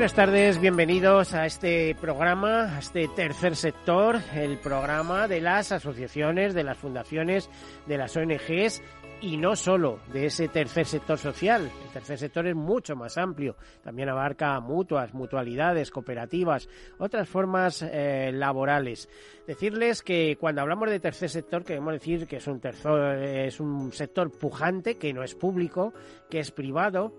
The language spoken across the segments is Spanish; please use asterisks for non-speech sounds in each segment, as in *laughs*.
Buenas tardes, bienvenidos a este programa, a este tercer sector, el programa de las asociaciones, de las fundaciones, de las ONGs y no solo de ese tercer sector social. El tercer sector es mucho más amplio. También abarca mutuas, mutualidades, cooperativas, otras formas eh, laborales. Decirles que cuando hablamos de tercer sector queremos decir que es un, tercer, es un sector pujante, que no es público, que es privado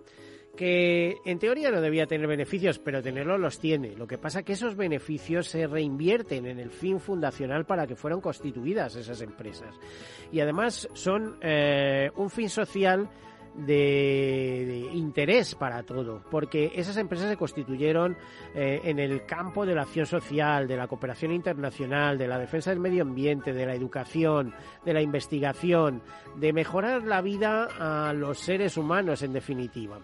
que en teoría no debía tener beneficios, pero tenerlos los tiene. Lo que pasa es que esos beneficios se reinvierten en el fin fundacional para que fueron constituidas esas empresas. Y además son eh, un fin social de, interés para todo, porque esas empresas se constituyeron eh, en el campo de la acción social, de la cooperación internacional, de la defensa del medio ambiente, de la educación, de la investigación, de mejorar la vida a los seres humanos en definitiva.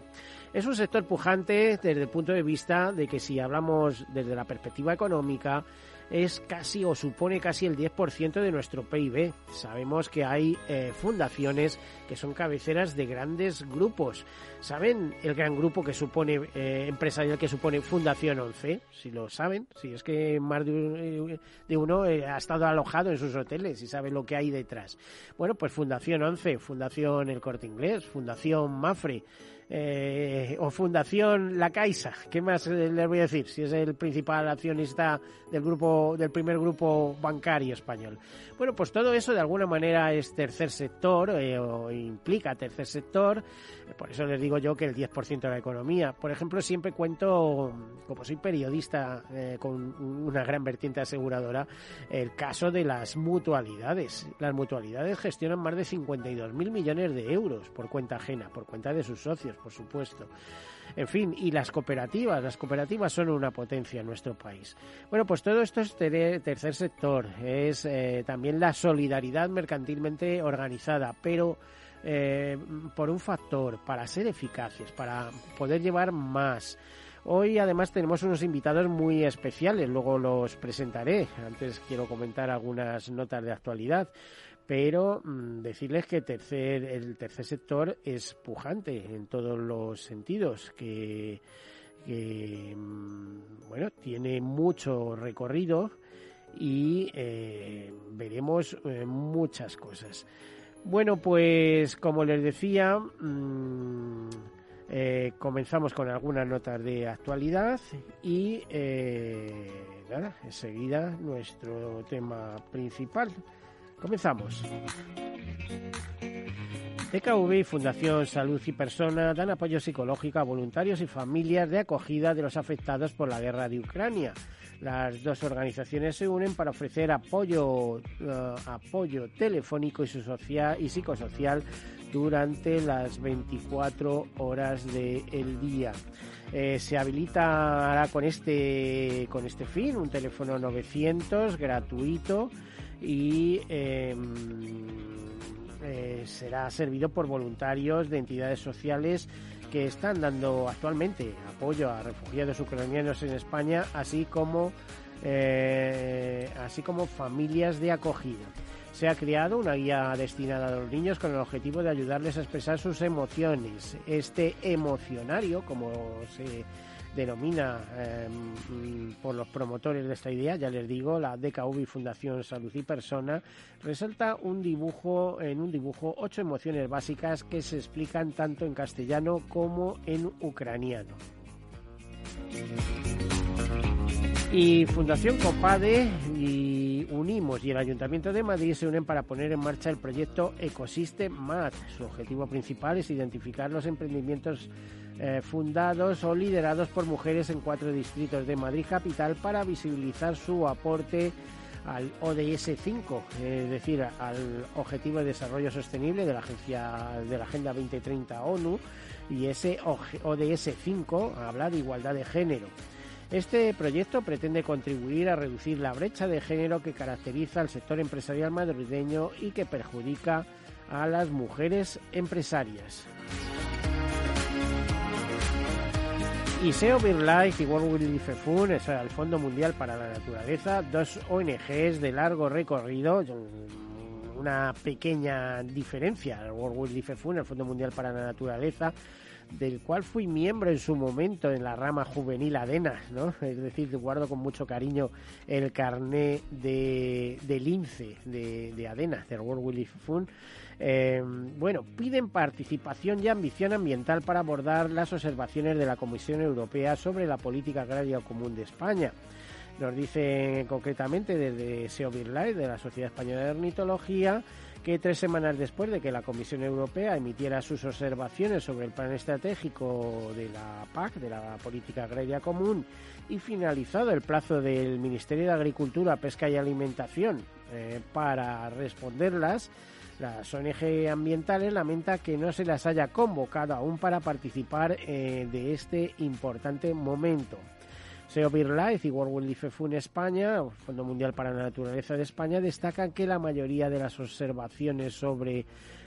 Es un sector pujante desde el punto de vista de que si hablamos desde la perspectiva económica, es casi o supone casi el 10% de nuestro PIB. Sabemos que hay eh, fundaciones que son cabeceras de grandes grupos. ¿Saben el gran grupo que supone eh, empresarial que supone Fundación 11? Si lo saben, si es que más de, uno eh, ha estado alojado en sus hoteles y sabe lo que hay detrás. Bueno, pues Fundación 11, Fundación El Corte Inglés, Fundación Mafre, eh, o Fundación La Caixa, ¿qué más les voy a decir? Si es el principal accionista del grupo, del primer grupo bancario español. Bueno, pues todo eso de alguna manera es tercer sector eh, o implica tercer sector. Por eso les digo yo que el 10% de la economía. Por ejemplo, siempre cuento, como soy periodista eh, con una gran vertiente aseguradora, el caso de las mutualidades. Las mutualidades gestionan más de 52.000 millones de euros por cuenta ajena, por cuenta de sus socios por supuesto. En fin, y las cooperativas, las cooperativas son una potencia en nuestro país. Bueno, pues todo esto es tercer sector, es eh, también la solidaridad mercantilmente organizada, pero eh, por un factor, para ser eficaces, para poder llevar más. Hoy además tenemos unos invitados muy especiales, luego los presentaré. Antes quiero comentar algunas notas de actualidad pero mm, decirles que el tercer sector es pujante en todos los sentidos, que, mm, bueno, tiene mucho recorrido y eh, veremos eh, muchas cosas. Bueno, pues como les decía, mm, eh, comenzamos con algunas notas de actualidad y nada, enseguida nuestro tema principal. Comenzamos. TKV y Fundación Salud y Persona dan apoyo psicológico a voluntarios y familias de acogida de los afectados por la guerra de Ucrania. Las dos organizaciones se unen para ofrecer apoyo, eh, apoyo telefónico y, social, y psicosocial durante las 24 horas del día. Eh, se habilitará con este, con este fin un teléfono 900 gratuito y em, eh, será servido por voluntarios de entidades sociales que están dando actualmente apoyo a refugiados ucranianos en España, así como eh, así como familias de acogida. Se ha creado una guía destinada a los niños con el objetivo de ayudarles a expresar sus emociones. Este emocionario, como se denomina em, por los promotores de esta idea, ya les digo, la DKV Fundación Salud y Persona, resalta un dibujo, en un dibujo ocho emociones básicas que se explican tanto en castellano como en ucraniano. Y Fundación Copade y Unimos y el Ayuntamiento de Madrid se unen para poner en marcha el proyecto Ecosystem MAT. Su objetivo principal es identificar los emprendimientos eh, fundados o liderados por mujeres en cuatro distritos de Madrid capital para visibilizar su aporte al ODS 5, es decir, al Objetivo de Desarrollo Sostenible de la Agencia de la Agenda 2030 ONU y ese ODS 5 habla de igualdad de género. Este proyecto pretende contribuir a reducir la brecha de género que caracteriza al sector empresarial madrileño y que perjudica a las mujeres empresarias. Y SEO BirdLife y World Wildlife Fund, es el Fondo Mundial para la Naturaleza, dos ONGs de largo recorrido, una pequeña diferencia. El World Wildlife Fund, el Fondo Mundial para la Naturaleza, del cual fui miembro en su momento en la rama juvenil ADENA, ¿no? Es decir, guardo con mucho cariño el carné de, del INCE, de, de ADENA, del World Wildlife Fund. Eh, bueno, piden participación y ambición ambiental para abordar las observaciones de la Comisión Europea sobre la política agraria común de España. Nos dicen concretamente desde SEO de la Sociedad Española de Ornitología, que tres semanas después de que la Comisión Europea emitiera sus observaciones sobre el plan estratégico de la PAC, de la Política Agraria Común, y finalizado el plazo del Ministerio de Agricultura, Pesca y Alimentación eh, para responderlas, las ONG ambientales lamenta que no se las haya convocado aún para participar eh, de este importante momento. SEO BirdLife y World Wildlife Fund España, Fondo Mundial para la Naturaleza de España, destacan que la mayoría de las observaciones sobre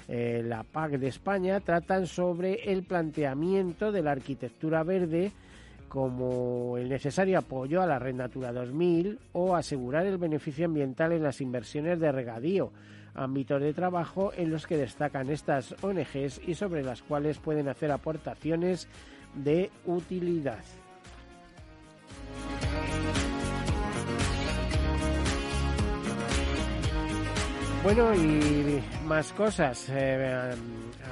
eh, la PAC de España tratan sobre el planteamiento de la arquitectura verde como el necesario apoyo a la Red Natura 2000 o asegurar el beneficio ambiental en las inversiones de regadío, ámbitos de trabajo en los que destacan estas ONGs y sobre las cuales pueden hacer aportaciones de utilidad. Bueno, y más cosas. Eh,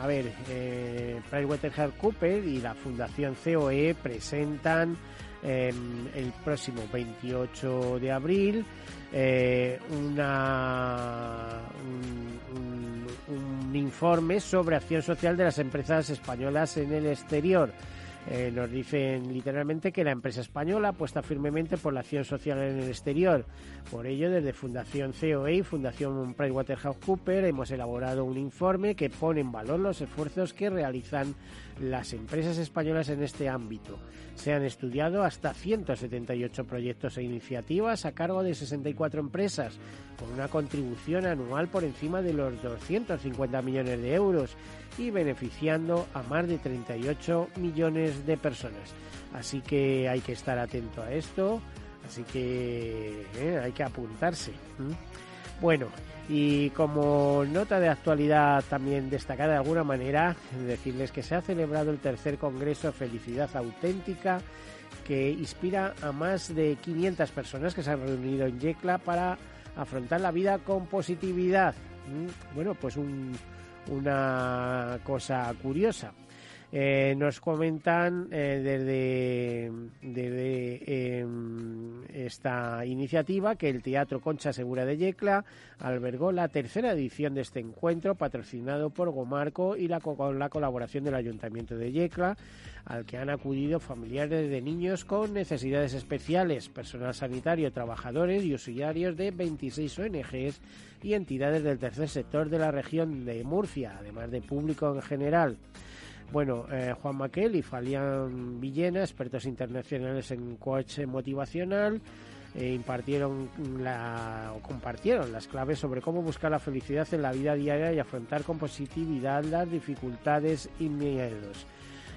a ver, eh, PricewaterhouseCoopers y la Fundación COE presentan em, el próximo 28 de abril eh, una, un informe sobre acción social de las empresas españolas en el exterior. Eh, nos dicen literalmente que la empresa española apuesta firmemente por la acción social en el exterior. Por ello, desde Fundación COE y Fundación PricewaterhouseCoopers hemos elaborado un informe que pone en valor los esfuerzos que realizan las empresas españolas en este ámbito. Se han estudiado hasta 178 proyectos e iniciativas a cargo de 64 empresas, con una contribución anual por encima de los 250 millones de euros y beneficiando a más de 38 millones de personas. Así que hay que estar atento a esto, así que eh, hay que apuntarse. Bueno, y como nota de actualidad también destacada de alguna manera, decirles que se ha celebrado el tercer Congreso Felicidad Auténtica que inspira a más de 500 personas que se han reunido en Yecla para afrontar la vida con positividad. Bueno, pues un, una cosa curiosa. Eh, nos comentan eh, desde, em, esta iniciativa que el Teatro Concha Segura de Yecla albergó la tercera edición de este encuentro patrocinado por Gomarco y la, con la colaboración del Ayuntamiento de Yecla, al que han acudido familiares de niños con necesidades especiales, personal sanitario, trabajadores y usuarios de 26 ONGs y entidades del tercer sector de la región de Murcia, además de público en general. Bueno, eh, Juan Maquel y Falian Villena, expertos internacionales en coach motivacional, eh, impartieron o compartieron las claves sobre cómo buscar la felicidad en la vida diaria y afrontar con positividad las dificultades y miedos.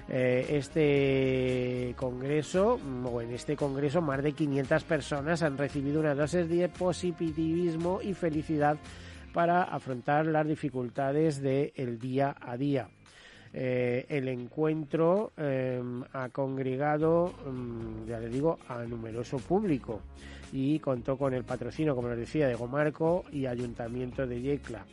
Eh, este congreso, en este congreso, más de 500 personas han recibido una dosis de positivismo y felicidad para afrontar las dificultades del día a día. Eh, el encuentro em, ha congregado, em, ya le digo, a numeroso público y contó con el patrocinio, como les decía, de Gomarco y Ayuntamiento de Yecla.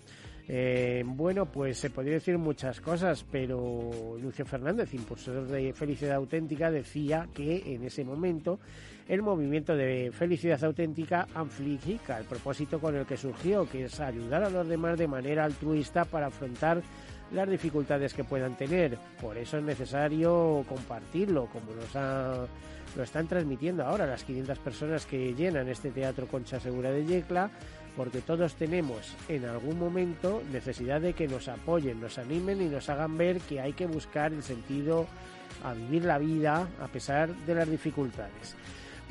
Eh, bueno, pues se podría decir muchas cosas, pero Lucio Fernández, impulsor de Felicidad Auténtica, decía que en ese momento el movimiento de Felicidad Auténtica amplifica el propósito con el que surgió, que es ayudar a los demás de manera altruista para afrontar las dificultades que puedan tener. Por eso es necesario compartirlo, como nos lo están transmitiendo ahora las 500 personas que llenan este teatro Concha Segura de Yecla porque todos tenemos en algún momento necesidad de que nos apoyen, nos animen y nos hagan ver que hay que buscar el sentido a vivir la vida a pesar de las dificultades.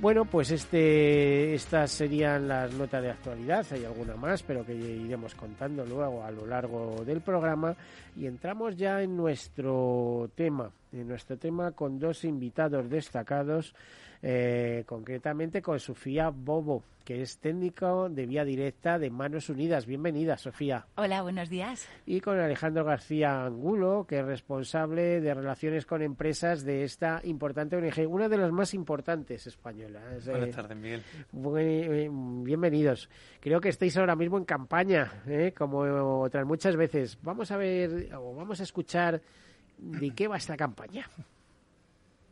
Bueno, pues este, estas serían las notas de actualidad. Hay alguna más, pero que iremos contando luego a lo largo del programa. Y entramos ya en nuestro tema, en nuestro tema con dos invitados destacados eh, concretamente con Sofía Bobo, que es técnico de vía directa de Manos Unidas. Bienvenida, Sofía. Hola, buenos días. Y con Alejandro García Angulo, que es responsable de relaciones con empresas de esta importante ONG, una de las más importantes españolas. Buenas tardes, Miguel. Eh, bienvenidos. Creo que estáis ahora mismo en campaña, ¿eh? como otras muchas veces. Vamos a ver, o vamos a escuchar de qué va esta campaña.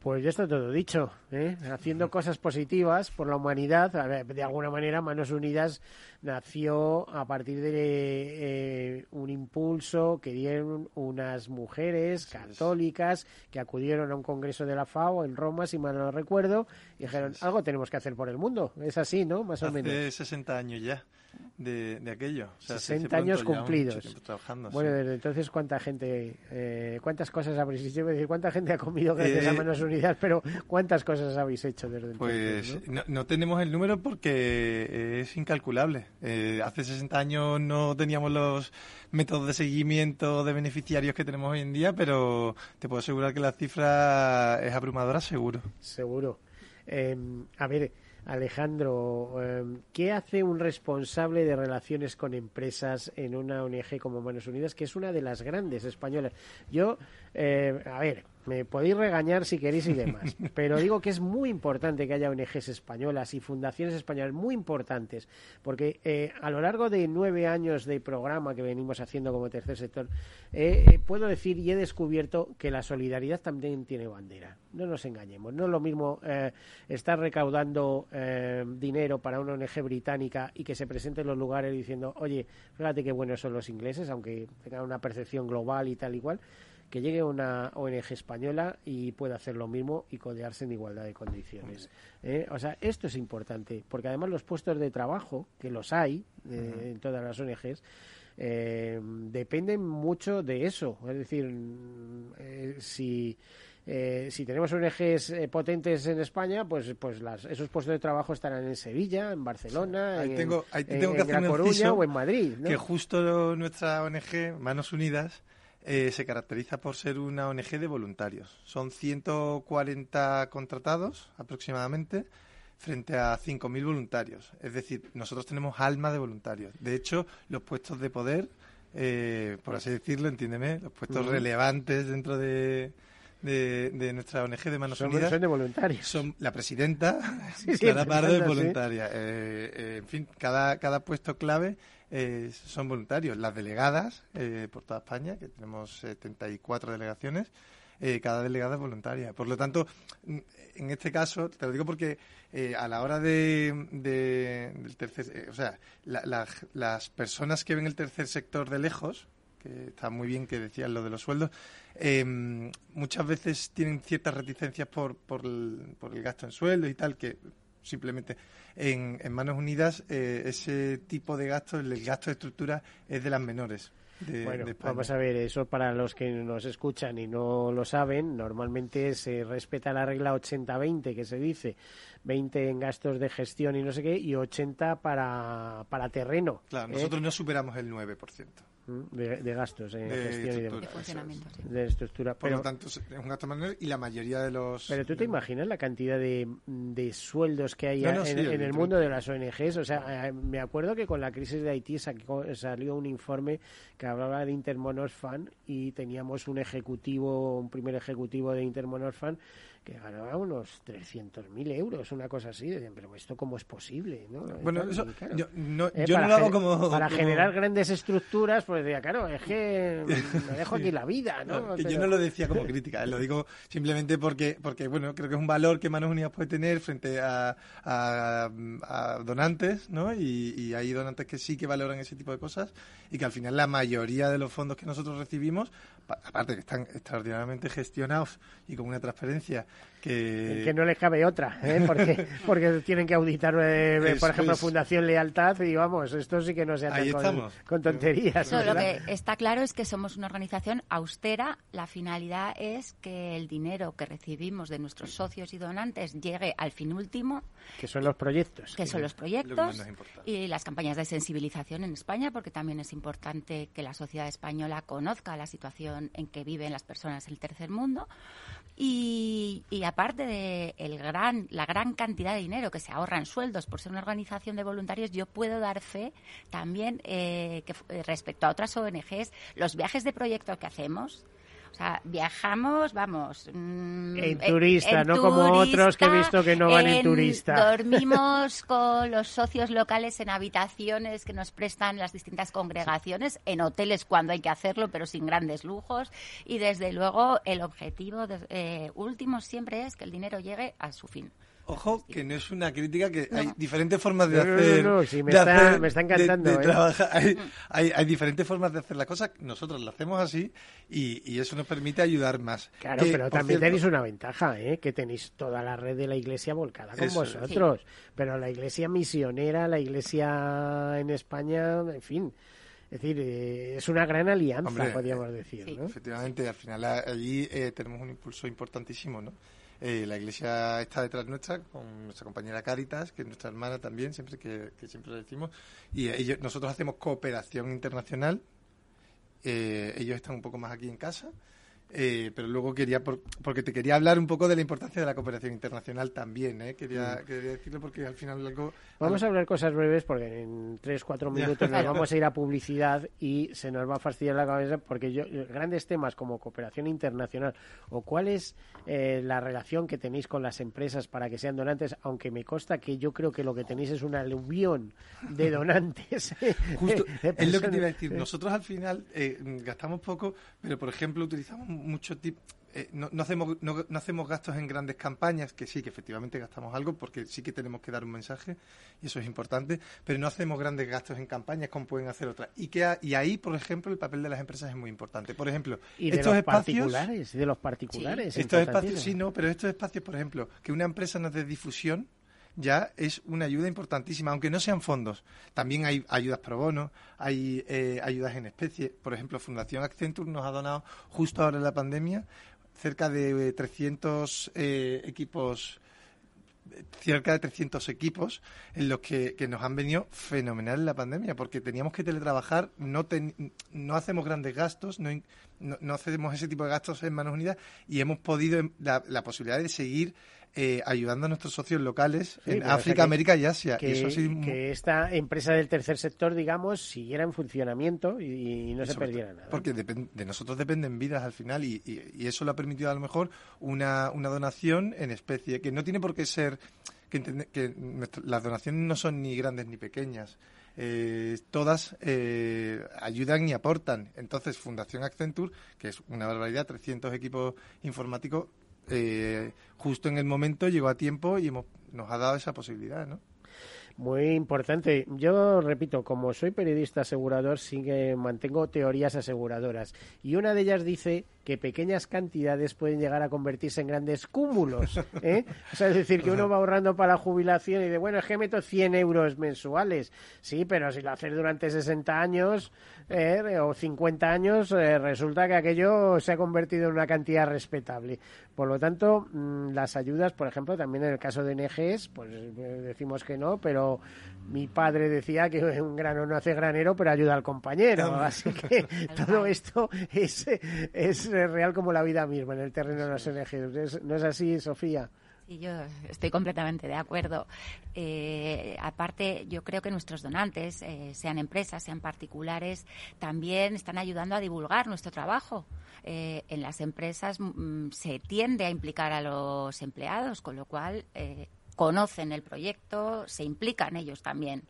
Pues ya está todo dicho, ¿eh? haciendo cosas positivas por la humanidad. de alguna manera, Manos Unidas nació a partir de eh, un impulso que dieron unas mujeres católicas que acudieron a un congreso de la FAO en Roma, si mal no recuerdo, y dijeron, algo tenemos que hacer por el mundo. Es así, ¿no? Más o menos. Hace 60 años ya de, aquello. 60 años cumplidos. Bueno, desde entonces, ¿cuánta gente, eh, cuántas cosas habréis hecho? Decir, ¿Cuánta gente ha comido gracias a eh, Manos Unidas? Pero ¿cuántas cosas habéis hecho desde entonces? Pues ¿no? no, tenemos el número porque es incalculable. Eh, hace 60 años no teníamos los métodos de seguimiento de beneficiarios que tenemos hoy en día, pero te puedo asegurar que la cifra es abrumadora, seguro. Seguro. Em, a ver, Alejandro, em, ¿qué hace un responsable de relaciones con empresas en una ONG como Manos Unidas, que es una de las grandes españolas? Yo, eh, a ver, me podéis regañar si queréis y demás, *laughs* pero digo que es muy importante que haya ONGs españolas y fundaciones españolas muy importantes, porque eh, a lo largo de nueve años de programa que venimos haciendo como tercer sector, eh, eh, puedo decir y he descubierto que la solidaridad también tiene bandera. No nos engañemos, no es lo mismo estar recaudando dinero para una ONG británica y que se presente en los lugares diciendo, oye, fíjate qué buenos son los ingleses, aunque tengan una percepción global y tal y cual que llegue una ONG española y pueda hacer lo mismo y codearse en igualdad de condiciones. ¿eh? O sea, esto es importante, porque además los puestos de trabajo, que los hay eh, en todas las ONGs, eh, dependen mucho de eso. Es decir, si... si tenemos ONGs potentes en España, pues, pues las, esos puestos de trabajo estarán en Sevilla, en Barcelona, en, tengo, en, Coruña o en Madrid. Que justo nuestra ONG, Manos Unidas, eh, se caracteriza por ser una ONG de voluntarios. Son 140 contratados aproximadamente frente a 5.000 voluntarios. Es decir, nosotros tenemos alma de voluntarios. De hecho, los puestos de poder, eh, por así decirlo, entiéndeme, los puestos relevantes dentro de, de, nuestra ONG de Manos son, Unidas. Son de voluntarios. Son la presidenta, *laughs* sí, Clara Pardo es voluntaria. Eh, en fin, cada, cada puesto clave eh, son voluntarios. Las delegadas eh, por toda España, que tenemos 74 delegaciones, eh, cada delegada es voluntaria. Por lo tanto, en este caso, te lo digo porque a la hora de, del tercer, o sea, las personas que ven el tercer sector de lejos, que está muy bien que decían lo de los sueldos, muchas veces tienen ciertas reticencias por, por, el, por el gasto en sueldo y tal, que simplemente en, Manos Unidas eh, ese tipo de gasto, el, gasto de estructura, es de las menores. bueno, vamos a ver, eso para los que nos escuchan y no lo saben, normalmente se respeta la regla 80-20 que se dice, 20 en gastos de gestión y no sé qué, y 80 para, para terreno. Claro, ¿eh? nosotros no superamos el 9%. De, gastos de gestión y de, funcionamiento. De estructura. Por lo tanto, es un gasto manual y la mayoría de los... Pero tú te imaginas la cantidad de, sueldos que hay en, el mundo de las ONGs. O sea, eh, me acuerdo que con la crisis de Haití salió un informe que hablaba de Intermonorfan y teníamos un ejecutivo, un primer ejecutivo de Intermonorfan que ganaba unos 300.000 euros, una cosa así. Decían, pero esto cómo es posible, ¿no? Bueno, eso, yo, no, eh, yo no lo hago como... Para generar grandes estructuras, pues decía, claro, es que me dejo aquí la vida, ¿no? *laughs* Yo no lo decía como crítica, lo digo simplemente porque, porque, bueno, creo que es un valor que Manos Unidas puede tener frente a, a, donantes, ¿no? Y, y hay donantes que sí que valoran ese tipo de cosas y que al final la mayoría de los fondos que nosotros recibimos aparte que están extraordinariamente gestionados y con una transparencia que... que no les cabe otra, ¿eh? porque, *laughs* porque tienen que auditar, eh, por ejemplo, Fundación Lealtad y vamos, esto sí que no se hace con, tonterías. lo que está claro es que somos una organización austera. La finalidad es que el dinero que recibimos de nuestros socios y donantes llegue al fin último. Que son los proyectos. Que son los proyectos y las campañas de sensibilización en España, porque también es importante que la sociedad española conozca la situación en que viven las personas del tercer mundo. Y, aparte de el gran, la gran cantidad de dinero que se ahorra en sueldos por ser una organización de voluntarios, yo puedo dar fe también eh, que eh, respecto a otras ONGs, los viajes de proyecto que hacemos, o sea, viajamos, vamos. Mm, en turista, no como otros que he visto que no van en, turista. Dormimos *laughs* con los socios locales en habitaciones que nos prestan las distintas congregaciones, en hoteles cuando hay que hacerlo, pero sin grandes lujos. Y desde luego, el objetivo eh, último siempre es que el dinero llegue a su fin. Ojo, que no es una crítica, que hay diferentes formas de hacer. No, no, sí, me, está, me está encantando. De, ¿eh? hay, hay, diferentes formas de hacer las cosas. Nosotros lo hacemos así y, eso nos permite ayudar más. Claro, pero también tenéis una ventaja, ¿eh? que tenéis toda la red de la iglesia volcada con vosotros. Pero la iglesia misionera, la iglesia en España, en fin. Es decir, eh, es una gran alianza, podríamos decir. ¿no? Efectivamente, al final allí eh, tenemos un impulso importantísimo, ¿no? Eh, la iglesia está detrás nuestra, con nuestra compañera Caritas, que es nuestra hermana también, siempre que, siempre lo decimos. Y ellos, nosotros hacemos cooperación internacional. Eh, ellos están un poco más aquí en casa. Eh, pero luego quería, porque te quería hablar un poco de la importancia de la cooperación internacional también, ¿eh? quería, mm. quería decirlo porque al final algo... Vamos a hablar cosas breves porque en tres, cuatro minutos nos *laughs* vamos a ir a publicidad y se nos va a fastidiar la cabeza porque yo, grandes temas como cooperación internacional o cuál es eh, la relación que tenéis con las empresas para que sean donantes, aunque me consta que yo creo que lo que tenéis es una aluvión de *laughs* donantes. Justo, *laughs* es lo que te iba a decir. Nosotros al final gastamos poco, pero por ejemplo utilizamos mucho tipo eh, no, hacemos, no, hacemos gastos en grandes campañas, que sí, que efectivamente gastamos algo, porque sí que tenemos que dar un mensaje, y eso es importante, pero no hacemos grandes gastos en campañas como pueden hacer otras. Y, que, y ahí, por ejemplo, el papel de las empresas es muy importante. Por ejemplo, y de estos los espacios, particulares, de los particulares. estos espacios, sí, no, pero estos espacios, por ejemplo, que una empresa nos dé difusión, ya es una ayuda importantísima, aunque no sean fondos. También hay ayudas pro bono, hay eh, ayudas en especie. Por ejemplo, Fundación Accenture nos ha donado justo ahora en la pandemia cerca de 300 eh, equipos cerca de 300 equipos en los que, nos han venido fenomenal en la pandemia, porque teníamos que teletrabajar, no, no hacemos grandes gastos, no, no, hacemos ese tipo de gastos en Manos Unidas y hemos podido la, la posibilidad de seguir eh, ayudando a nuestros socios locales en África, América y Asia. Que, esta empresa del tercer sector, digamos, siguiera en funcionamiento y, no se perdiera nada. Porque de, nosotros dependen vidas al final y, eso lo ha permitido a lo mejor una, una donación en especie, que no tiene por qué ser que, las donaciones no son ni grandes ni pequeñas. Eh, todas eh, ayudan y aportan. Entonces, Fundación Accenture, que es una barbaridad, 300 equipos informáticos, eh, justo en el momento llegó a tiempo y nos ha dado esa posibilidad, ¿no? Muy importante. Yo repito, como soy periodista asegurador, sí que mantengo teorías aseguradoras. Y una de ellas dice que pequeñas cantidades pueden llegar a convertirse en grandes cúmulos. ¿eh? O sea, es decir, que uno va ahorrando para la jubilación y de, bueno, es que meto 100 euros mensuales. Sí, pero si lo haces durante 60 años eh, o 50 años, eh, resulta que aquello se ha convertido en una cantidad respetable. Por lo tanto, mm, las ayudas, por ejemplo, también en el caso de NGs, pues decimos que no, pero mi padre decía que *laughs* un grano no hace granero, pero ayuda al compañero. Así que *laughs* todo esto es, es real como la vida misma en el terreno de las ONG. ¿No es así, Sofía? Sí, yo estoy completamente de acuerdo. Eh, aparte, yo creo que nuestros donantes, eh, sean empresas, sean particulares, también están ayudando a divulgar nuestro trabajo. Eh, en las empresas mm, se tiende a implicar a los empleados, con lo cual conocen el proyecto, se implican ellos también.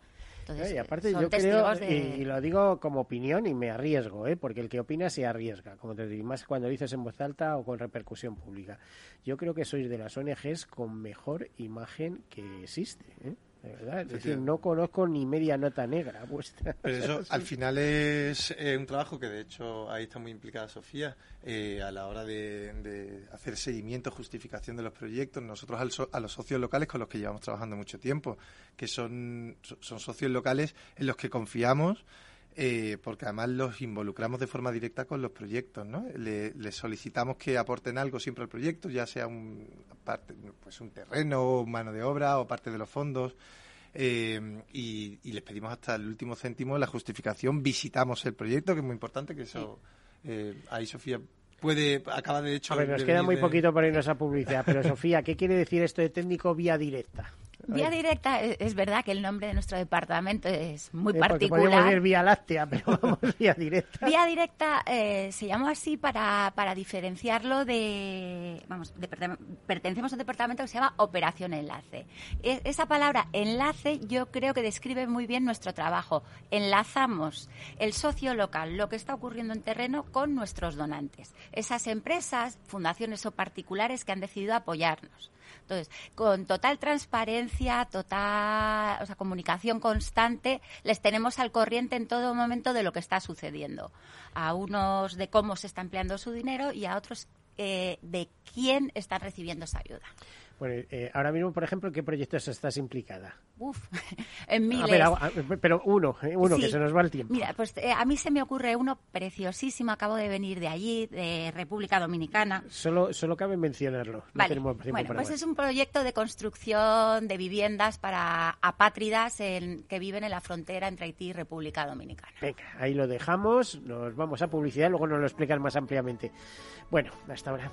Y aparte yo creo, y, lo digo como opinión y me arriesgo, ¿eh? porque el que opina se arriesga, como te digo, más cuando dices en voz alta o con repercusión pública. Yo creo que sois de las ONGs con mejor imagen que existe. ¿eh? Es decir, no conozco ni media nota negra *laughs* vuestra. Pero eso al final es eh, un trabajo que de hecho ahí está muy implicada Sofía eh, a la hora de, hacer seguimiento, justificación de los proyectos. Nosotros a los socios locales con los que llevamos trabajando mucho tiempo, que son, son socios locales en los que confiamos. Eh, porque además los involucramos de forma directa con los proyectos, ¿no? Le, les solicitamos que aporten algo siempre al proyecto, ya sea un, parte, pues un terreno, mano de obra o parte de los fondos. Eh, y, les pedimos hasta el último céntimo la justificación. Visitamos el proyecto, que es muy importante, que eso eh, ahí Sofía puede acaba de hecho. A ver, nos queda muy poquito para irnos a publicidad, pero Sofía, ¿qué quiere decir esto de técnico vía directa? Vía directa, es verdad que el nombre de nuestro departamento es muy particular. Podemos ir vía láctea, pero *laughs* vamos vía directa. Vía directa eh, se llama así para, para diferenciarlo de. Vamos, pertenecemos a un departamento que se llama Operación Enlace. E, esa palabra enlace yo creo que describe muy bien nuestro trabajo. Enlazamos el socio local, lo que está ocurriendo en terreno, con nuestros donantes. Esas empresas, fundaciones o particulares que han decidido apoyarnos. Entonces, con total transparencia, total, o sea, comunicación constante, les tenemos al corriente en todo momento de lo que está sucediendo. A unos de cómo se está empleando su dinero y a otros eh, de quién están recibiendo esa ayuda. Bueno, eh, ahora mismo, por ejemplo, ¿en qué proyectos estás implicada? Uf, *laughs* en miles. pero uno, eh, uno que se nos va el tiempo. Mira, pues eh, a mí se me ocurre uno preciosísimo. Acabo de venir de allí, de República Dominicana. Solo, solo cabe mencionarlo. Vale. bueno, pues es un proyecto de construcción de viviendas para apátridas en, que viven en la frontera entre Haití y República Dominicana. Venga, ahí lo dejamos. Nos vamos a publicidad, luego nos lo explican más ampliamente. Bueno, hasta ahora.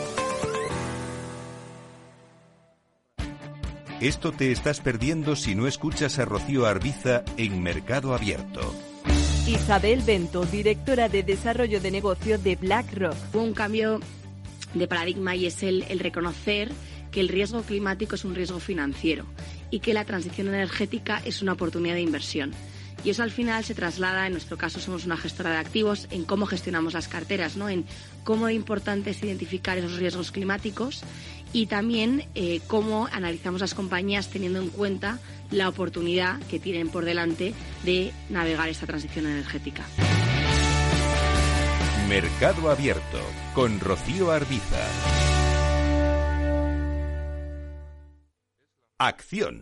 Esto te estás perdiendo si no escuchas a Rocío Arbiza en Mercado Abierto. Isabel Bento, directora de Desarrollo de Negocio de BlackRock. Hubo un cambio de paradigma y es el, el reconocer que el riesgo climático es un riesgo financiero y que la transición energética es una oportunidad de inversión Y eso al final se traslada, en nuestro caso somos una gestora de activos, en cómo gestionamos las carteras, ¿no? en cómo es importante identificar esos riesgos climáticos y también eh, cómo analizamos las compañías teniendo en cuenta la oportunidad que tienen por delante de navegar esta transición energética. Mercado Abierto con Rocío Arbiza. Acción,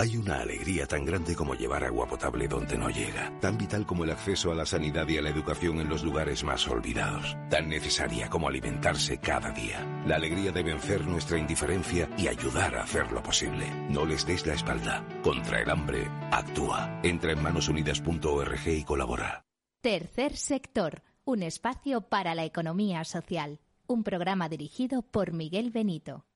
Hay una alegría tan grande como llevar agua potable donde no llega, tan vital como el acceso a la sanidad y a la educación en los lugares más olvidados, tan necesaria como alimentarse cada día. La alegría de vencer nuestra indiferencia y ayudar a hacerlo posible. No les des la espalda. Contra el hambre, actúa. Entra en manosunidas.org y colabora. Tercer sector, un espacio para la economía social. Un programa dirigido por Miguel Benito.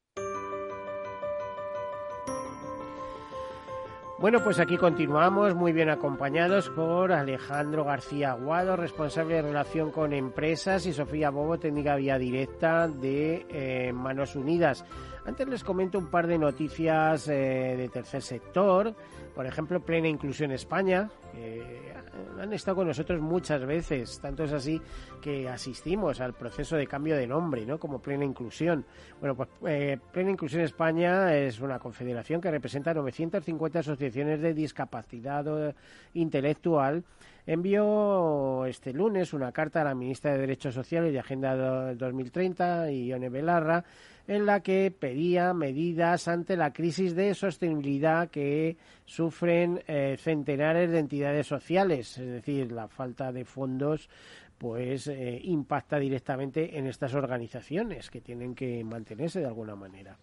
Bueno, pues aquí continuamos muy bien acompañados por Alejandro García Aguado, responsable de relación con empresas, y Sofía Bobo, técnica vía directa de eh, Manos Unidas. Antes les comento un par de noticias eh, de tercer sector, por ejemplo, Plena Inclusión España. Eh, han estado con nosotros muchas veces, tanto es así que asistimos al proceso de cambio de nombre, ¿no? Como Plena Inclusión. Bueno, pues eh, Plena Inclusión España es una confederación que representa 950 asociaciones de discapacidad eh, intelectual. Envió este lunes una carta a la ministra de Derechos Sociales y Agenda 2030, Ione Belarra, en la que pedía medidas ante la crisis de sostenibilidad que sufren eh, centenares de entidades sociales, es decir, la falta de fondos pues eh, impacta directamente en estas organizaciones que tienen que mantenerse de alguna manera.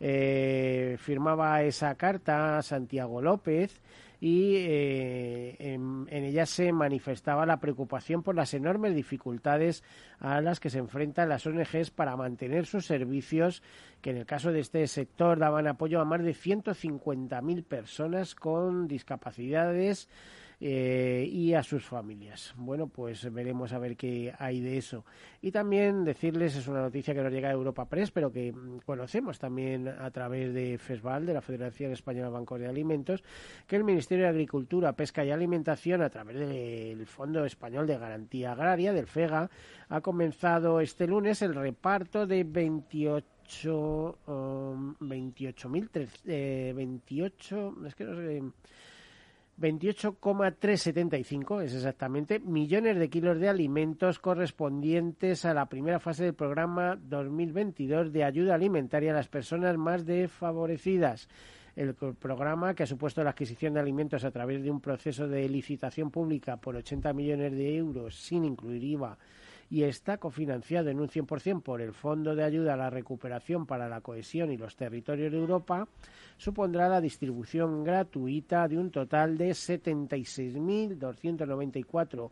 Eh, firmaba esa carta Santiago López y eh, en, ella se manifestaba la preocupación por las enormes dificultades a las que se enfrentan las ONGs para mantener sus servicios, que en el caso de este sector daban apoyo a más de 150.000 personas con discapacidades eh, y a sus familias. Bueno, pues veremos a ver qué hay de eso. Y también decirles, es una noticia que nos llega de Europa Press, pero que mm, conocemos también a través de FESVAL, de la Federación Española Banco de Alimentos, que el Ministerio de Agricultura, Pesca y Alimentación, a través del Fondo Español de Garantía Agraria, del FEGA, ha comenzado este lunes el reparto de 28 28.000 eh, 28 es que no sé 28,375 es exactamente millones de kilos de alimentos correspondientes a la primera fase del programa 2022 de ayuda alimentaria a las personas más desfavorecidas. El programa, que ha supuesto la adquisición de alimentos a través de un proceso de licitación pública por 80 millones de euros sin incluir IVA y está cofinanciado en un 100% por el Fondo de Ayuda a la Recuperación para la Cohesión y los Territorios de Europa, supondrá la distribución gratuita de un total de 76.294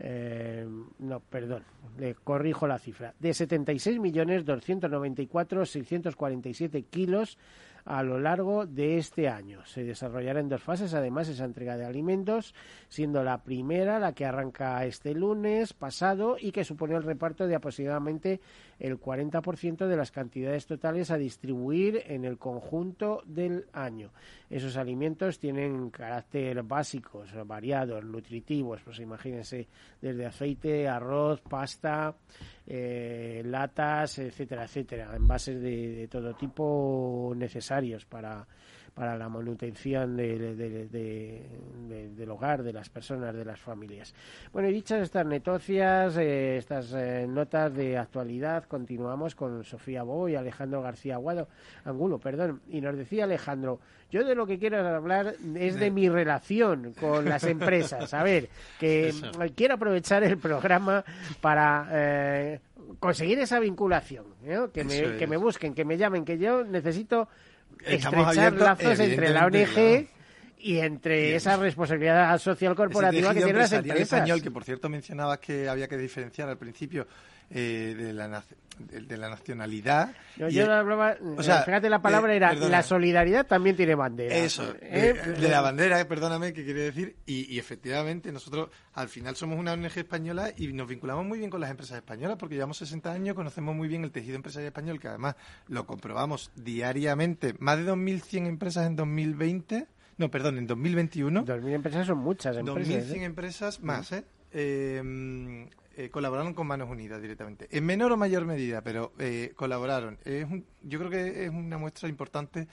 eh, no, perdón, le corrijo la cifra, de 76.294.647 kilos a lo largo de este año. Se desarrollará en dos fases, además, esa entrega de alimentos, siendo la primera la que arranca este lunes pasado y que supone el reparto de aproximadamente el 40% de las cantidades totales a distribuir en el conjunto del año. Esos alimentos tienen carácter básicos, variados, nutritivos, pues imagínense, desde aceite, arroz, pasta, eh, latas, etcétera, etcétera, envases de, de todo tipo necesarios para para la manutención del hogar, de las personas, de las familias. Bueno, y dichas estas noticias, eh, estas eh, notas de actualidad, continuamos con Sofía Bo y Alejandro García Aguado, Angulo, perdón, y nos decía Alejandro, yo de lo que quiero hablar es de mi relación con las empresas. A ver, que quiero aprovechar el programa para eh, conseguir esa vinculación, que, me, que me busquen, que me llamen, que yo necesito estrechar lazos entre la ONG y entre esa responsabilidad social corporativa que tienen las empresas. español, que por cierto mencionabas que había que diferenciar al principio eh, de, la, de, la nacionalidad. yo hablaba, o sea, fíjate la palabra era la solidaridad también tiene bandera. Eso, ¿Eh? de, la bandera, perdóname, ¿qué quiere decir? Y, y, efectivamente nosotros al final somos una ONG española y nos vinculamos muy bien con las empresas españolas porque llevamos 60 años, conocemos muy bien el tejido empresarial español, que además lo comprobamos diariamente. Más de 2.100 empresas en 2020 no, perdón, en 2021. 2.000 empresas son muchas empresas. 2.100 ¿eh? empresas más, ¿eh? Eh, ¿eh? colaboraron con Manos Unidas directamente. En menor o mayor medida, pero eh, colaboraron. Es yo creo que es una muestra importante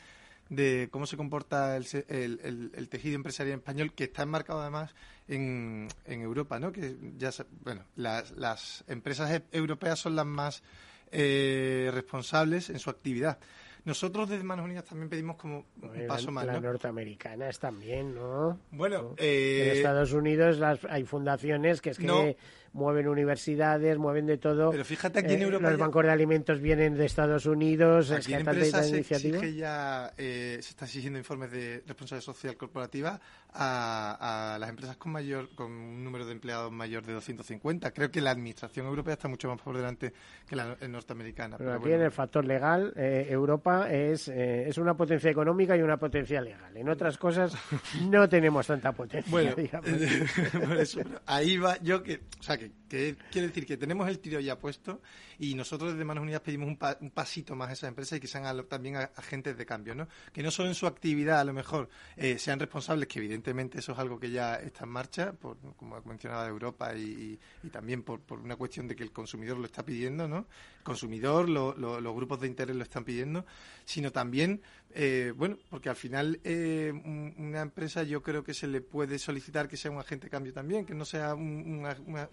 de cómo se comporta el, el, tejido empresarial español, que está enmarcado además en, en Europa, ¿no? Que ya, bueno, las, las empresas e, europeas son las más responsables en su actividad. Nosotros desde Manos Unidas también pedimos como un paso más. Las norteamericanas también, ¿no? Bueno, en Estados Unidos hay fundaciones que es que mueven universidades, mueven de todo. Pero fíjate aquí en eh, Europa. Los bancos de alimentos vienen de Estados Unidos. Aquí es que en se exige ya, eh, se están exigiendo informes de responsabilidad social corporativa a, las empresas con mayor con un número de empleados mayor de 250. Creo que la administración europea está mucho más por delante que la norteamericana. Pero, aquí en el factor legal, eh, Europa es, es una potencia económica y una potencia legal. En otras cosas no tenemos tanta potencia. Bueno, *laughs* *laughs* ahí va yo que, o sea, que que, quiere decir que tenemos el tiro ya puesto y nosotros desde Manos Unidas pedimos un, pasito más a esas empresas y que sean también agentes de cambio, ¿no? Que no solo en su actividad a lo mejor eh, sean responsables, que evidentemente eso es algo que ya está en marcha, por, como mencionaba Europa y, también por, una cuestión de que el consumidor lo está pidiendo, ¿no? El consumidor, los grupos de interés lo están pidiendo, sino también, eh, bueno, porque al final eh, una empresa yo creo que se le puede solicitar que sea un agente de cambio también, que no sea una, una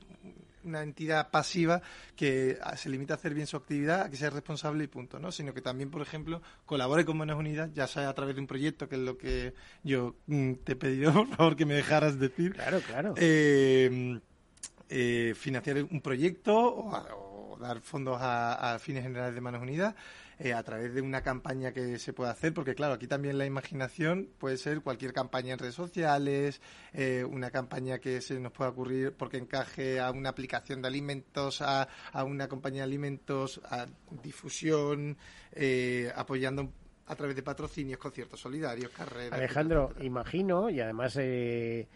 entidad pasiva que ah, se limita a hacer bien su actividad, a que sea responsable y punto, ¿no? Sino que también, por ejemplo, colabore con Manos Unidas, ya sea a través de un proyecto, que es lo que yo mm, te he pedido, *laughs* por favor, que me dejaras decir. Claro, claro. Eh, eh, financiar un proyecto o, dar fondos a, a fines generales de Manos Unidas eh, a través de una campaña que se pueda hacer, porque claro, aquí también la imaginación puede ser cualquier campaña en redes sociales, eh, una campaña que se nos pueda ocurrir porque encaje a una aplicación de alimentos, a, a una compañía de alimentos, a difusión, eh, apoyando a través de patrocinios, conciertos solidarios, carreras. Alejandro, imagino, y además eh,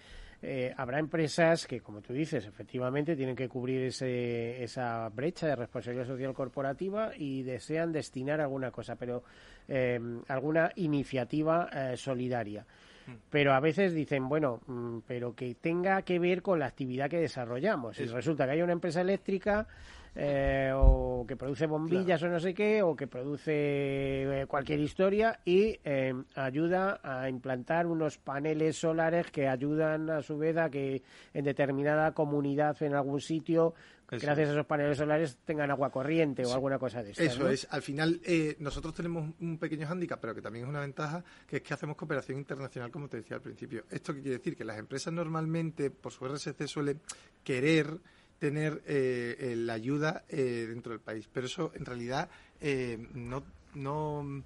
eh, habrá empresas que, como tú dices, efectivamente tienen que cubrir ese, esa brecha de responsabilidad social corporativa y desean destinar alguna cosa, pero eh, alguna iniciativa eh, solidaria. Mm. Pero a veces dicen, bueno, mm, pero que tenga que ver con la actividad que desarrollamos. Y resulta que hay una empresa eléctrica eh, o que produce bombillas o no sé qué, o que produce eh, cualquier historia y eh, ayuda a implantar unos paneles solares que ayudan a su vez a que en determinada comunidad en algún sitio gracias a esos paneles solares tengan agua corriente o alguna cosa de eso. Eso es. Al final, nosotros tenemos un pequeño hándicap, pero que también es una ventaja, que es que hacemos cooperación internacional, como te decía al principio. ¿Esto qué quiere decir? Que las empresas normalmente, por su RSC, suelen querer tener eh, la ayuda eh, dentro del país. Pero eso en realidad eh, no, no,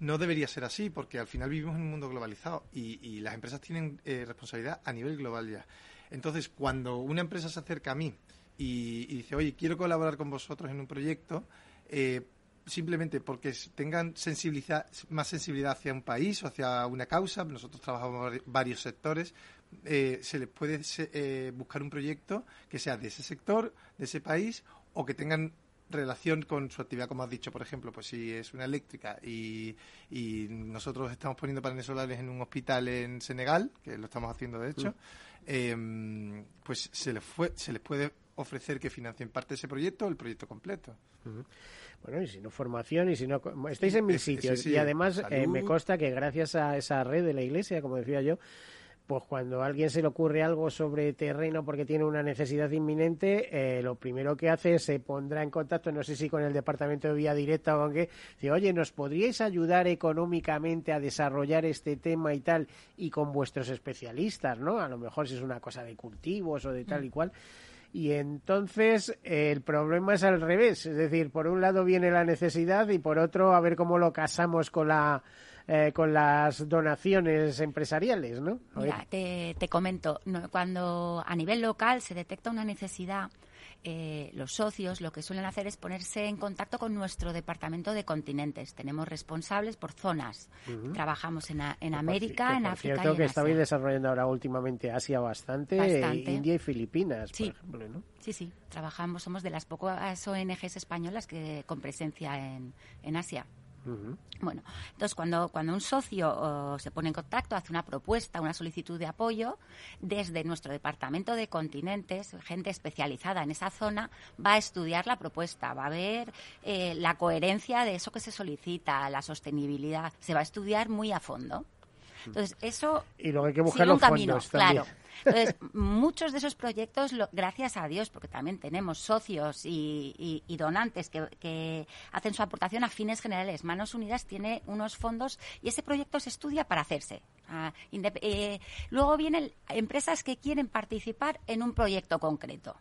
no debería ser así, porque al final vivimos en un mundo globalizado y, las empresas tienen responsabilidad a nivel global ya. Entonces, cuando una empresa se acerca a mí y, dice, oye, quiero colaborar con vosotros en un proyecto, simplemente porque tengan sensibilidad, más sensibilidad hacia un país o hacia una causa, nosotros trabajamos varios sectores, eh, se les puede eh, buscar un proyecto que sea de ese sector, de ese país, o que tengan relación con su actividad, como has dicho, por ejemplo, pues si es una eléctrica y, nosotros estamos poniendo paneles solares en un hospital en Senegal, que lo estamos haciendo de hecho, mm. em, pues se les, fue, se les puede ofrecer que financien parte de ese proyecto o el proyecto completo. Bueno, y si no formación, y si no... Estáis en mil sitios y además eh, me consta que gracias a esa red de la Iglesia, como decía yo, pues cuando a alguien se le ocurre algo sobre terreno porque tiene una necesidad inminente, eh, lo primero que hace es se pondrá en contacto, no sé si con el departamento de vía directa o con qué, dice, oye, ¿nos podríais ayudar económicamente a desarrollar este tema y tal? Y con vuestros especialistas, ¿no? A lo mejor si es una cosa de cultivos o de tal y cual. Y entonces el problema es al revés, es decir, por un lado viene la necesidad y por otro a ver cómo lo casamos con la eh, con las donaciones empresariales, ¿no? Mira, te, te comento, cuando a nivel local se detecta una necesidad eh, los socios lo que suelen hacer es ponerse en contacto con nuestro departamento de continentes. Tenemos responsables por zonas. Trabajamos en, en América, en África cierto y que estabais desarrollando ahora últimamente Asia bastante, India y Filipinas, sí. por ejemplo, ¿no? Sí, sí, trabajamos, somos de las pocas ONGs españolas que con presencia en, en Asia. Bueno, entonces cuando, cuando un socio se pone en contacto, hace una propuesta, una solicitud de apoyo, desde nuestro departamento de continentes, gente especializada en esa zona, va a estudiar la propuesta, va a ver eh, la coherencia de eso que se solicita, la sostenibilidad, se va a estudiar muy a fondo. Entonces, eso y luego hay que buscar un camino, claro. Entonces, muchos de esos proyectos, gracias a Dios, porque también tenemos socios y, donantes que, hacen su aportación a fines generales. Manos Unidas tiene unos fondos y ese proyecto se estudia para hacerse. Ah, eh, luego vienen empresas que quieren participar en un proyecto concreto.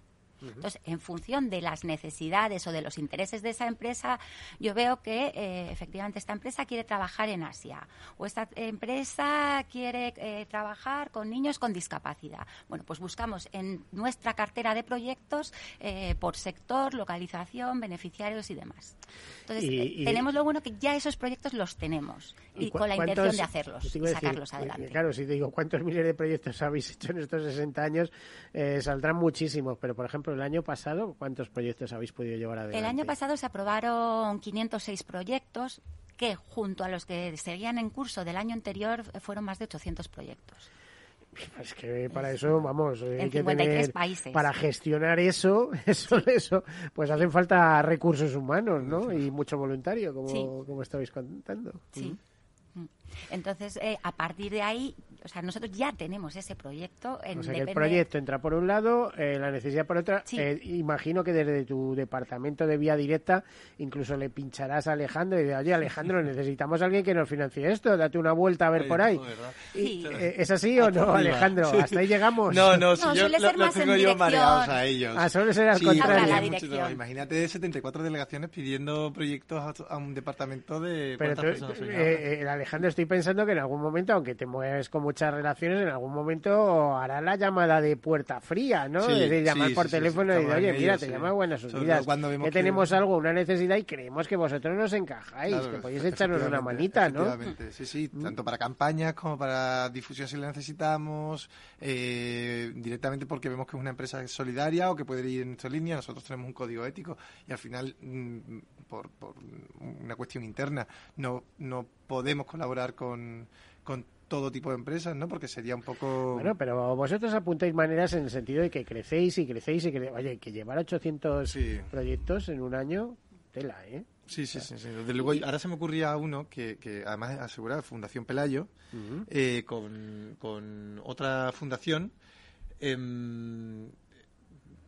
Entonces, en función de las necesidades o de los intereses de esa empresa, yo veo que eh, efectivamente esta empresa quiere trabajar en Asia o esta empresa quiere eh, trabajar con niños con discapacidad. Bueno, pues buscamos en nuestra cartera de proyectos eh, por sector, localización, beneficiarios y demás. Entonces, tenemos lo bueno que ya esos proyectos los tenemos y, con la intención de hacerlos y sacarlos adelante. Claro, si te digo cuántos miles de proyectos *laughs* habéis hecho en estos 60 años, saldrán muchísimos, pero por ejemplo, el año pasado, ¿cuántos proyectos habéis podido llevar adelante? El año pasado se aprobaron 506 proyectos que, junto a los que seguían en curso del año anterior, fueron más de 800 proyectos. *laughs* Es que para eso, vamos, hay que tener, países. para gestionar eso, *laughs* eso, eso, pues hacen falta recursos humanos, ¿no? Y mucho voluntario, como, como estabais contando. Sí. Mm. Entonces, eh, a partir de ahí, o sea, nosotros ya tenemos ese proyecto. En o sea, que el proyecto entra por un lado, eh, la necesidad por otra. Eh, imagino que desde tu departamento de vía directa incluso le pincharás a Alejandro y dirás, oye, Alejandro, *laughs* necesitamos a alguien que nos financie esto, date una vuelta a ver por ahí. ¿Es así o no, Alejandro? ¿Hasta ahí llegamos? No, no, si yo lo, tengo yo mareados a ellos. Ah, suele ser al contrario. imagínate 74 delegaciones pidiendo proyectos a, un departamento de... Pero tú, Alejandro, estoy pensando que en algún momento, aunque te mueves con muchas relaciones, en algún momento hará la llamada de puerta fría, ¿no? de llamar por teléfono y decir, oye, mira, te llama Buenas Unidas, que, tenemos algo, una necesidad y creemos que vosotros nos encajáis, que podéis echarnos una manita, ¿no? sí, sí, mm. tanto para campañas como para difusión si la necesitamos, eh, directamente porque vemos que es una empresa solidaria o que puede ir en nuestra línea, nosotros tenemos un código ético y al final, mm, por, por una cuestión interna, no, no podemos colaborar con, con todo tipo de empresas, ¿no? Porque sería un poco... Bueno, pero vosotros apuntáis maneras en el sentido de que crecéis y crecéis y que... Oye, que llevar 800 proyectos en un año, tela, ¿eh? Sí, sí, sí. Desde luego, ahora se me ocurría uno que, que además asegura Fundación Pelayo, eh, con, con, otra fundación, eh,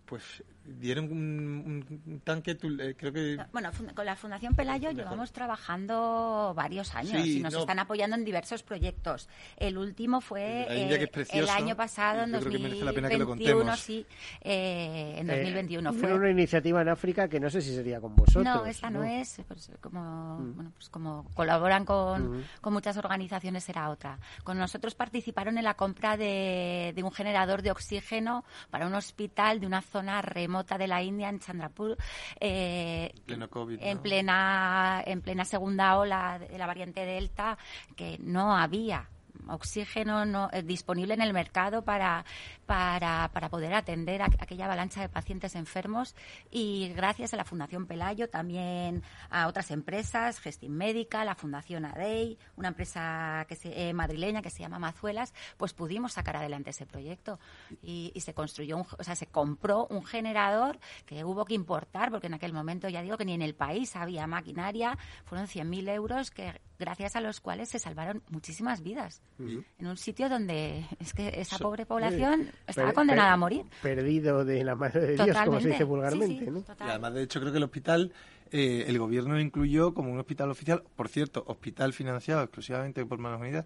pues dieron un, tanque, eh, creo que... Bueno, con la Fundación Pelayo llevamos trabajando varios años y nos están apoyando en diversos proyectos. El último fue eh, el año pasado, en 2021, sí, eh, en 2021 fue. una iniciativa en África que no sé si sería con vosotros. No, esta no, es, pues, como, mm. bueno, pues como colaboran con, mm. con, muchas organizaciones será otra. Con nosotros participaron en la compra de, de un generador de oxígeno para un hospital de una zona remota de la India, en Chandrapur, eh, en, plena, en plena segunda ola de la variante Delta, que no había oxígeno no, eh, disponible en el mercado para, para, para poder atender a, aquella avalancha de pacientes enfermos. Y gracias a la Fundación Pelayo, también a otras empresas, Gestin Médica, la Fundación ADEI, una empresa que se, eh, madrileña que se llama Mazuelas, pues pudimos sacar adelante ese proyecto. Y, se construyó, o sea, se compró un generador que hubo que importar porque en aquel momento ya digo que ni en el país había maquinaria, fueron 100.000 euros que gracias a los cuales se salvaron muchísimas vidas en un sitio donde es que esa pobre población estaba condenada a morir. Perdido de la mano de Dios, como se dice vulgarmente. ¿no? Y además, de hecho, creo que el hospital, eh, el gobierno lo incluyó como un hospital oficial, por cierto, hospital financiado exclusivamente por Manos Unidas,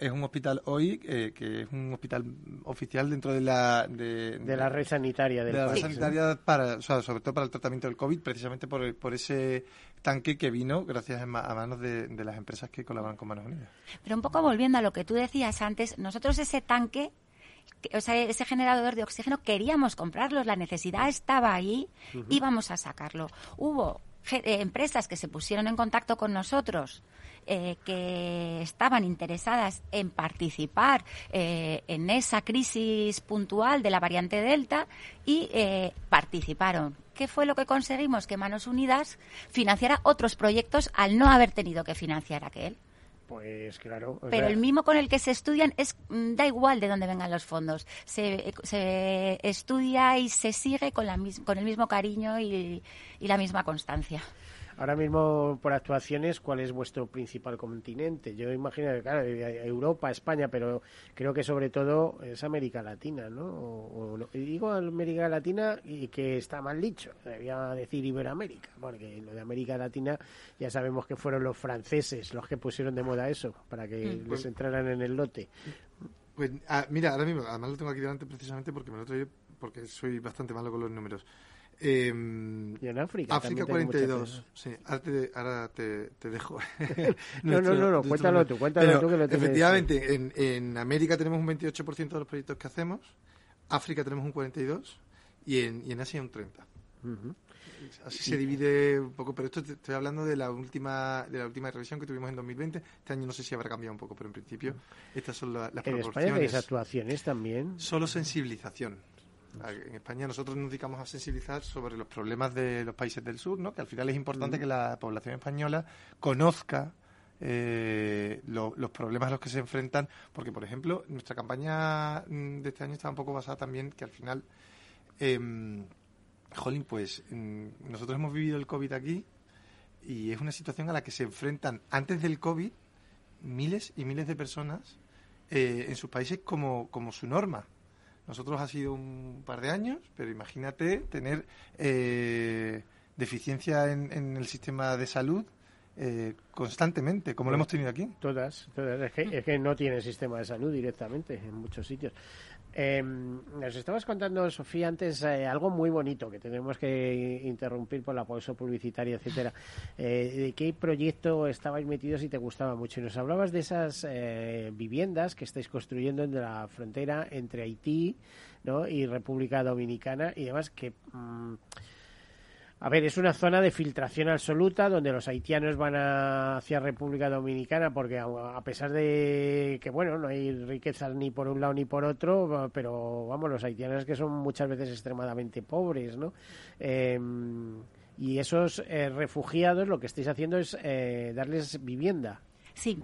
es un hospital hoy eh, que es un hospital oficial dentro de la de, la red sanitaria de la red sanitaria para sobre todo para el tratamiento del covid precisamente por, por ese tanque que vino gracias a manos de, de las empresas que colaboran con Manos Unidas pero un poco volviendo a lo que tú decías antes nosotros ese tanque o sea, ese generador de oxígeno queríamos comprarlo, la necesidad estaba ahí, íbamos a sacarlo. Hubo eh, empresas que se pusieron en contacto con nosotros eh, que estaban interesadas en participar eh, en esa crisis puntual de la variante Delta y participaron. ¿Qué fue lo que conseguimos? Que Manos Unidas financiara otros proyectos al no haber tenido que financiar aquel. Pues claro. Pero el mismo con el que se estudian es mm, da igual de dónde vengan los fondos. Se, se estudia y se sigue con, la, con el mismo cariño y la misma constancia. Ahora mismo, por actuaciones, ¿cuál es vuestro principal continente? Yo imagino que, claro, Europa, España, pero creo que sobre todo es América Latina, ¿no? y digo América Latina y que está mal dicho, debía decir Iberoamérica, porque lo de América Latina ya sabemos que fueron los franceses los que pusieron de moda eso, para que mm, les pues entraran en el lote. Pues ah, mira, ahora mismo, además lo tengo aquí delante precisamente porque me lo traigo porque soy bastante malo con los números. Eh, y en África. África 42. Sí, ahora te, te, dejo. *laughs* no, no, no, no, cuéntalo tú, cuéntalo tú que lo tienes. Efectivamente, en, en América tenemos un 28% de los proyectos que hacemos, África tenemos un 42% y en, y en Asia un 30%. Así se divide un poco, pero esto estoy hablando de la última de la última revisión que tuvimos en 2020. Este año no sé si habrá cambiado un poco, pero en principio estas son las proporciones. ¿En España actuaciones también? Solo sensibilización. En España nosotros nos dedicamos a sensibilizar sobre los problemas de los países del sur, ¿no? que al final es importante que la población española conozca eh, los problemas a los que se enfrentan, porque, por ejemplo, nuestra campaña mm, de este año está un poco basada también que al final, eh, jolín, pues mm, nosotros hemos vivido el COVID aquí y es una situación a la que se enfrentan antes del COVID miles y miles de personas eh, en sus países como, como su norma. Nosotros ha sido un par de años, pero imagínate tener eh, deficiencia en, el sistema de salud eh, constantemente, como lo hemos tenido aquí. Todas, todas. Es que, es que no tiene sistema de salud directamente en muchos sitios. Eh, nos estabas contando, Sofía, antes eh, algo muy bonito que tenemos que interrumpir por la pausa publicitaria, etcétera. Eh, ¿De qué proyecto estabais metidos y te gustaba mucho? Y nos hablabas de esas eh, viviendas que estáis construyendo en la frontera entre Haití ¿no? y República Dominicana y demás que. Mm, a ver, es una zona de filtración absoluta donde los haitianos van hacia República Dominicana porque a, pesar de que, bueno, no hay riquezas ni por un lado ni por otro, pero vamos, los haitianos que son muchas veces extremadamente pobres, ¿no? Em, y esos eh, refugiados lo que estáis haciendo es eh, darles vivienda. Sí,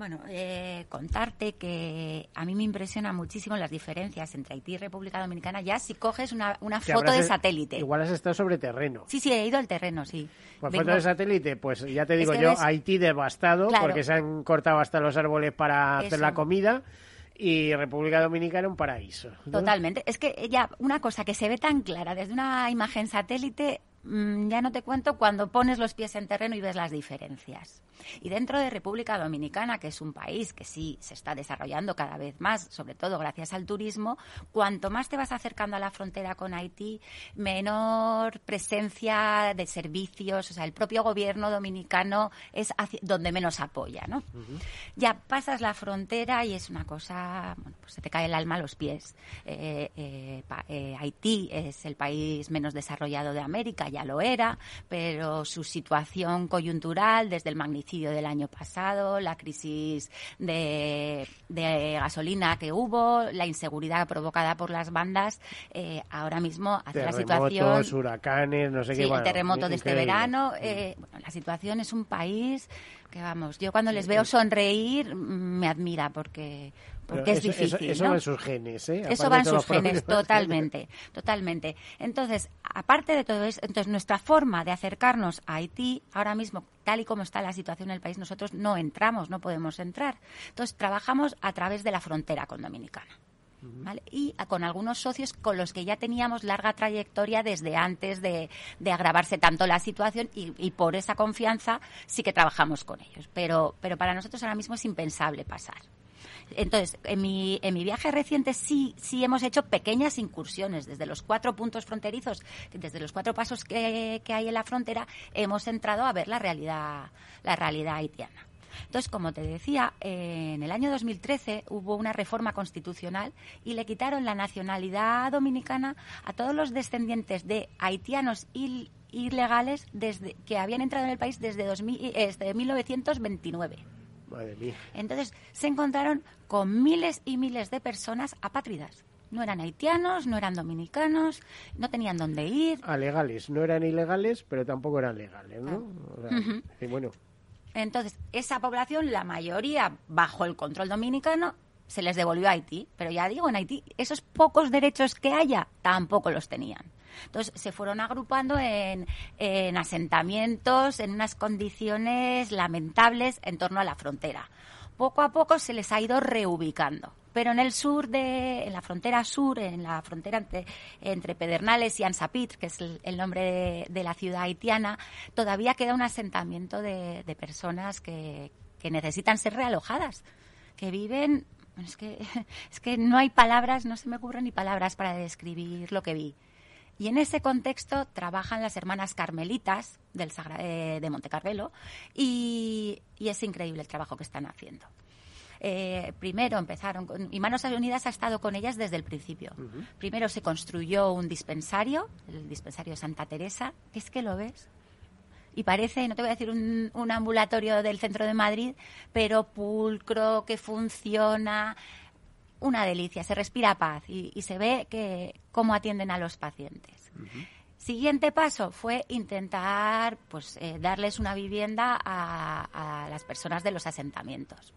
bueno, eh, contarte que a mí me impresiona muchísimo las diferencias entre Haití y República Dominicana. Ya si coges una, una foto de satélite. Igual has estado sobre terreno. Sí, sí, he ido al terreno, sí. Pues foto de satélite, pues ya te digo yo, Haití devastado porque se han cortado hasta los árboles para hacer la comida y República Dominicana un paraíso. Totalmente. Es que ya una cosa que se ve tan clara desde una imagen satélite, mm, ya no te cuento cuando pones los pies en terreno y ves las diferencias. Y dentro de República Dominicana, que es un país que sí se está desarrollando cada vez más, sobre todo gracias al turismo, cuanto más te vas acercando a la frontera con Haití, menor presencia de servicios, o sea, el propio gobierno dominicano es donde menos apoya, ¿no? Ya pasas la frontera y es una cosa, bueno, pues se te cae el alma a los pies. Eh, eh, eh, Haití es el país menos desarrollado de América, ya lo era, pero su situación coyuntural desde el del año pasado, la crisis de, gasolina que hubo, la inseguridad provocada por las bandas, eh, ahora mismo hace la situación... huracanes, no sé qué. el terremoto de este verano. Eh, la situación es un país que, vamos, yo cuando les veo sonreír me admira porque porque es difícil. Eso, va en sus genes, ¿eh? eso va en sus genes, *laughs* totalmente, totalmente. Entonces, aparte de todo eso, entonces nuestra forma de acercarnos a Haití, ahora mismo, tal y como está la situación en el país, nosotros no entramos, no podemos entrar. Entonces, trabajamos a través de la frontera con Dominicana. Y con algunos socios con los que ya teníamos larga trayectoria desde antes de, agravarse tanto la situación y, y, por esa confianza sí que trabajamos con ellos. Pero, pero para nosotros ahora mismo es impensable pasar. Entonces, en mi, en mi viaje reciente sí, sí hemos hecho pequeñas incursiones desde los cuatro puntos fronterizos, desde los cuatro pasos que, que hay en la frontera, hemos entrado a ver la realidad, la realidad haitiana. Entonces, como te decía, en el año 2013 hubo una reforma constitucional y le quitaron la nacionalidad dominicana a todos los descendientes de haitianos ilegales desde, que habían entrado en el país desde, 2000, desde 1929. Madre mía. Entonces se encontraron con miles y miles de personas apátridas. No eran haitianos, no eran dominicanos, no tenían dónde ir. legales, no eran ilegales, pero tampoco eran legales, ¿no? y bueno. Entonces, esa población, la mayoría bajo el control dominicano, se les devolvió a Haití. Pero ya digo, en Haití, esos pocos derechos que haya, tampoco los tenían. Entonces se fueron agrupando en, asentamientos en unas condiciones lamentables en torno a la frontera. Poco a poco se les ha ido reubicando. Pero en el sur, de, en la frontera sur, en la frontera entre, Pedernales y Ansapit, que es el, nombre de, la ciudad haitiana, todavía queda un asentamiento de, personas que, que necesitan ser realojadas, que viven es que, *laughs* es que no hay palabras, no se me ocurren ni palabras para describir lo que vi. Y en ese contexto trabajan las hermanas carmelitas del eh, de Monte Carmelo y, es increíble el trabajo que están haciendo. Eh, primero empezaron con, y Manos Unidas ha estado con ellas desde el principio. Primero se construyó un dispensario, el dispensario Santa Teresa, que es que lo ves. Y parece, no te voy a decir un, un ambulatorio del centro de Madrid, pero pulcro, que funciona, una delicia, se respira paz y, se ve que cómo atienden a los pacientes. Siguiente paso fue intentar pues, eh, darles una vivienda a, las personas de los asentamientos.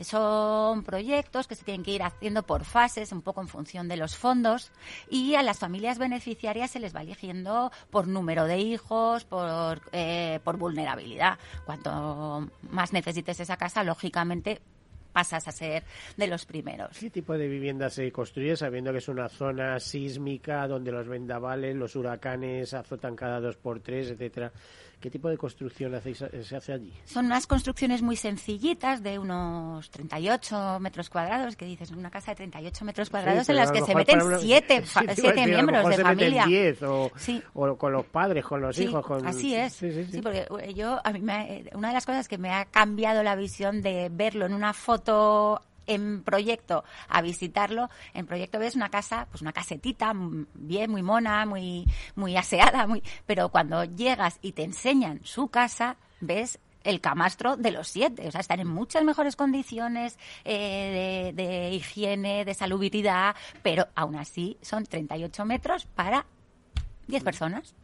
Son proyectos que se tienen que ir haciendo por fases, un poco en función de los fondos, y a las familias beneficiarias se les va eligiendo por número de hijos, por, eh, por vulnerabilidad. Cuanto más necesites esa casa, lógicamente pasas a ser de los primeros. ¿Qué tipo de vivienda se construye sabiendo que es una zona sísmica donde los vendavales, los huracanes azotan cada dos por tres, etcétera? ¿Qué tipo de construcción se hace allí? Son unas construcciones muy sencillitas de unos 38 metros cuadrados, que dices, una casa de 38 metros cuadrados en las que se meten siete, *laughs* siete miembros de familia. o, o, con los padres, con los hijos. Con... Así es. Sí, porque eh, yo, a mí me, una de las cosas que me ha cambiado la visión de verlo en una foto en proyecto a visitarlo, en proyecto ves una casa, pues una casetita bien, muy mona, muy, muy aseada, muy, pero cuando llegas y te enseñan su casa, ves el camastro de los siete. O sea, están en muchas mejores condiciones eh, de, de, higiene, de salubridad, pero aún así son 38 metros para 10 personas.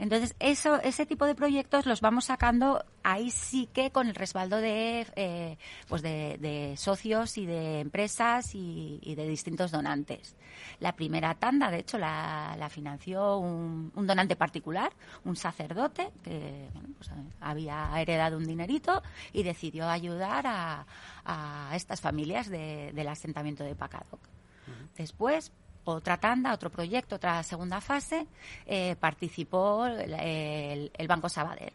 Entonces, eso, ese tipo de proyectos los vamos sacando ahí sí que con el respaldo de, eh, pues de, socios y de empresas y, de distintos donantes. La primera tanda, de hecho, la, financió un, donante particular, un sacerdote que pues, había heredado un dinerito y decidió ayudar a, estas familias del asentamiento de Pacadoc. Después, otra tanda, otro proyecto, otra segunda fase, eh, participó el, Banco Sabadell.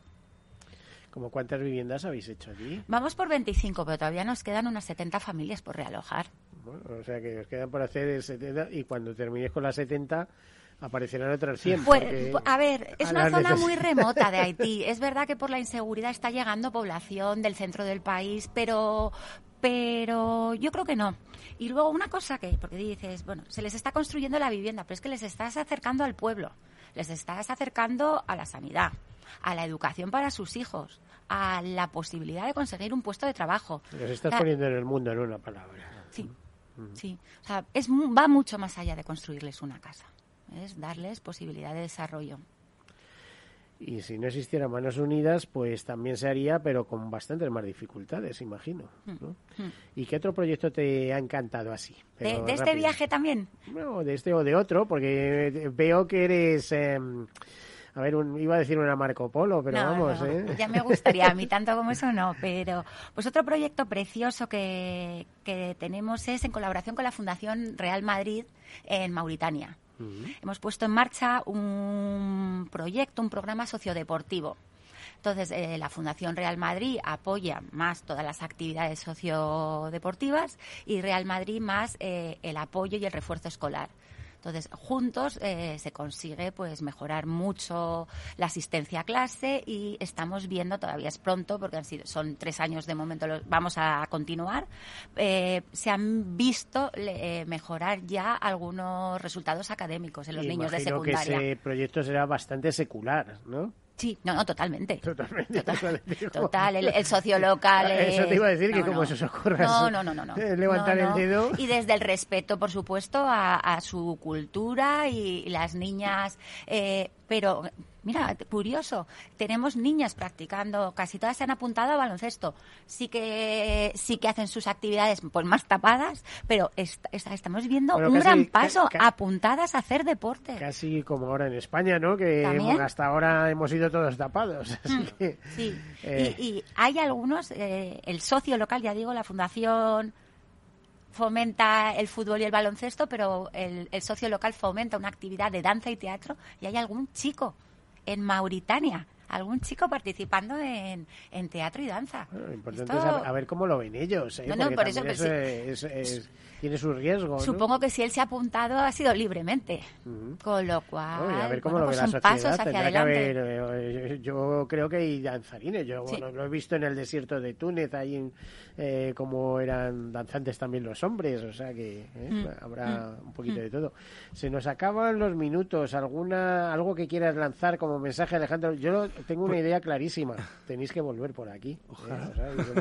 ¿Cómo cuántas viviendas habéis hecho allí? Vamos por 25, pero todavía nos quedan unas 70 familias por realojar. o sea que os quedan por hacer 70 y cuando terminéis con las 70 aparecerán otras 100. Pues, a ver, es una zona muy remota de *laughs* Haití. Es verdad que por la inseguridad está llegando población del centro del país, pero, pero yo creo que no. Y luego una cosa que, porque dices, bueno, se les está construyendo la vivienda, pero es que les estás acercando al pueblo, les estás acercando a la sanidad, a la educación para sus hijos, a la posibilidad de conseguir un puesto de trabajo. Les estás poniendo en el mundo en una palabra. Sí, sí. O sea, es, va mucho más allá de construirles una casa, es darles posibilidad de desarrollo. Y si no existieran Manos Unidas, pues también se haría, pero con bastantes más dificultades, imagino. Hmm. Hmm. ¿Y qué otro proyecto te ha encantado así? ¿De, este viaje también? No, de este o de otro, porque veo que eres... Em, a ver, iba a decir una Marco Polo, pero vamos, ¿eh? Ya me gustaría, a mí *laughs* tanto como eso no, pero pues otro proyecto precioso que, que tenemos es en colaboración con la Fundación Real Madrid en Mauritania. Hemos puesto en marcha un proyecto, un programa sociodeportivo. Entonces, eh, la Fundación Real Madrid apoya más todas las actividades sociodeportivas y Real Madrid más eh, el apoyo y el refuerzo escolar. Entonces, juntos eh, se consigue pues mejorar mucho la asistencia a clase y estamos viendo, todavía es pronto porque han sido, son tres años de momento, vamos a continuar, eh, se han visto eh, mejorar ya algunos resultados académicos en los niños de secundaria. que ese proyecto será bastante secular, ¿no? Sí, no, no, totalmente. Totalmente. Total, el, socio local. *laughs* Eso te iba a decir que como se os ocurra no, no, no, no, levantar el dedo. Y desde el respeto, por supuesto, a, su cultura y, las niñas. Eh, pero Mira, curioso, tenemos niñas practicando, casi todas se han apuntado a baloncesto. Sí que sí que hacen sus actividades pues más tapadas, pero estamos viendo un gran paso, apuntadas a hacer deporte. Casi como ahora en España, ¿no? Que hasta ahora hemos ido todos tapados. Mm, sí, eh, y, hay algunos, eh, el socio local, ya digo, la fundación fomenta el fútbol y el baloncesto, pero el, el, socio local fomenta una actividad de danza y teatro y hay algún chico en Mauritania algún chico participando en, en teatro y danza. lo importante es a, ver cómo lo ven ellos. ¿eh? No, no, por eso, es, tiene su riesgo. Supongo que si él se ha apuntado ha sido libremente. Con lo cual, a ver cómo lo pues ve son pasos hacia adelante. Eh, yo creo que hay danzarines. Yo lo he visto en el desierto de Túnez, ahí eh, como eran danzantes también los hombres. O sea que eh, mm. habrá mm. un poquito de todo. Se nos acaban los minutos. alguna Algo que quieras lanzar como mensaje, Alejandro. Yo tengo una idea clarísima. Tenéis que volver por aquí.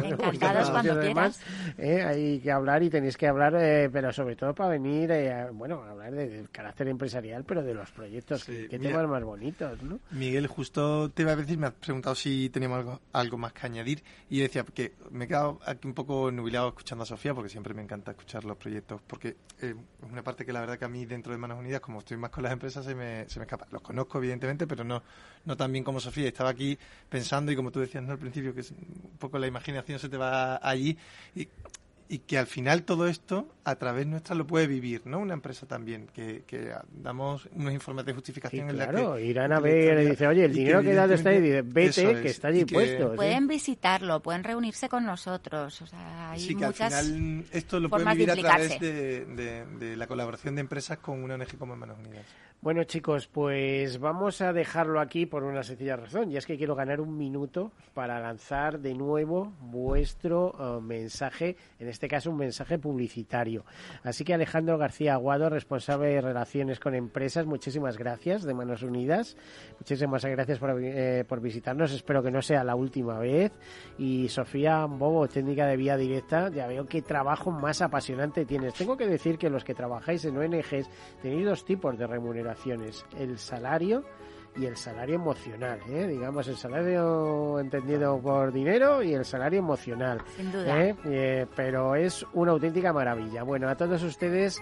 Encantados cuando quieras. hay que hablar y tenéis que hablar pero sobre todo para venir, eh, bueno, a hablar del carácter empresarial, pero de los proyectos, que qué temas más bonitos, ¿no? Miguel, justo te iba a decir, me has preguntado si teníamos algo, algo más que añadir, y decía que me he quedado aquí un poco nubilado escuchando a Sofía, porque siempre me encanta escuchar los proyectos, porque eh, es una parte que la verdad que a mí dentro de Manos Unidas, como estoy más con las empresas, se me, se me escapa. Los conozco, evidentemente, pero no, no tan bien como Sofía. Estaba aquí pensando, y como tú decías ¿no? al principio, que es un poco la imaginación se te va allí, y y que al final todo esto a través nuestra lo puede vivir, ¿no? Una empresa también, que, que damos unos informes de justificación en la que... irán a ver y dice, oye, el dinero que, da está ahí, vete, que está allí puesto. Pueden visitarlo, pueden reunirse con nosotros, o sea, hay sí, que al final esto lo pueden vivir a través de, de, la colaboración de empresas con una ONG como Manos Unidas. Bueno, chicos, pues vamos a dejarlo aquí por una sencilla razón, y es que quiero ganar un minuto para lanzar de nuevo vuestro eh, mensaje, en este caso un mensaje publicitario. Así que Alejandro García Aguado, responsable de Relaciones con Empresas, muchísimas gracias de Manos Unidas, muchísimas gracias por, eh, por visitarnos, espero que no sea la última vez. Y Sofía Bobo, técnica de vía directa, ya veo qué trabajo más apasionante tienes. Tengo que decir que los que trabajáis en ONGs tenéis dos tipos de remuneración el salario y el salario emocional, ¿eh? digamos el salario entendido por dinero y el salario emocional. Sin duda. ¿eh? Eh, pero es una auténtica maravilla. Bueno, a todos ustedes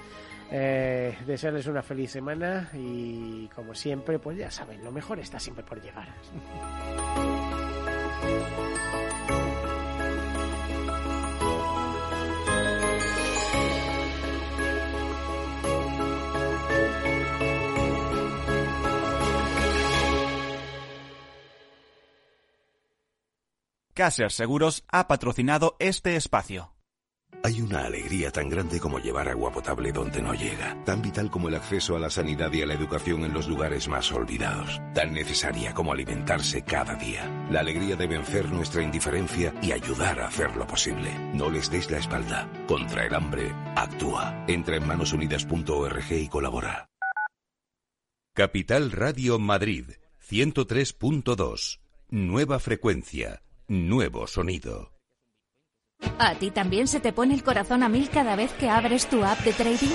desearles una feliz semana y como siempre, pues ya saben, lo mejor está siempre por llegar. *laughs* Caser Seguros ha patrocinado este espacio. Hay una alegría tan grande como llevar agua potable donde no llega, tan vital como el acceso a la sanidad y a la educación en los lugares más olvidados, tan necesaria como alimentarse cada día. La alegría de vencer nuestra indiferencia y ayudar a hacerlo posible. No les des la espalda. Contra el hambre, actúa. Entra en manosunidas.org y colabora. Capital Radio Madrid, 103.2. Nueva frecuencia nuevo sonido. ¿A ti también se te pone el corazón a mil cada vez que abres tu app de trading?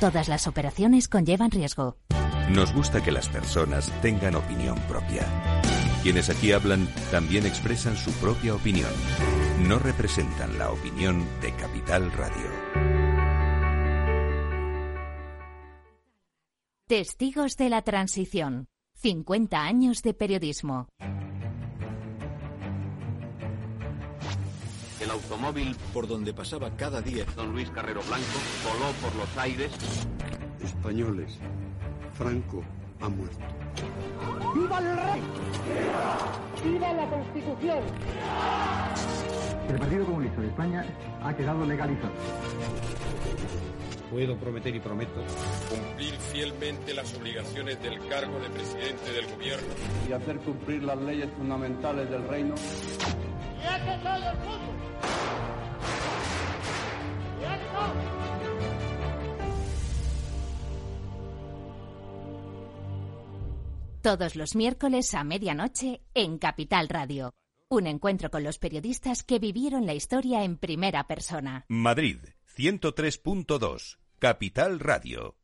Todas las operaciones conllevan riesgo. Nos gusta que las personas tengan opinión propia. Quienes aquí hablan también expresan su propia opinión. No representan la opinión de Capital Radio. Testigos de la Transición. 50 años de periodismo. Automóvil por donde pasaba cada día don Luis Carrero Blanco voló por los aires. Españoles, Franco ha muerto. ¡Viva el rey! ¡Viva la Constitución! El Partido Comunista de España ha quedado legalizado. Puedo prometer y prometo cumplir fielmente las obligaciones del cargo de presidente del gobierno y hacer cumplir las leyes fundamentales del reino. ¡Y todo el mundo! Todos los miércoles a medianoche en Capital Radio. Un encuentro con los periodistas que vivieron la historia en primera persona. Madrid, 103.2, Capital Radio.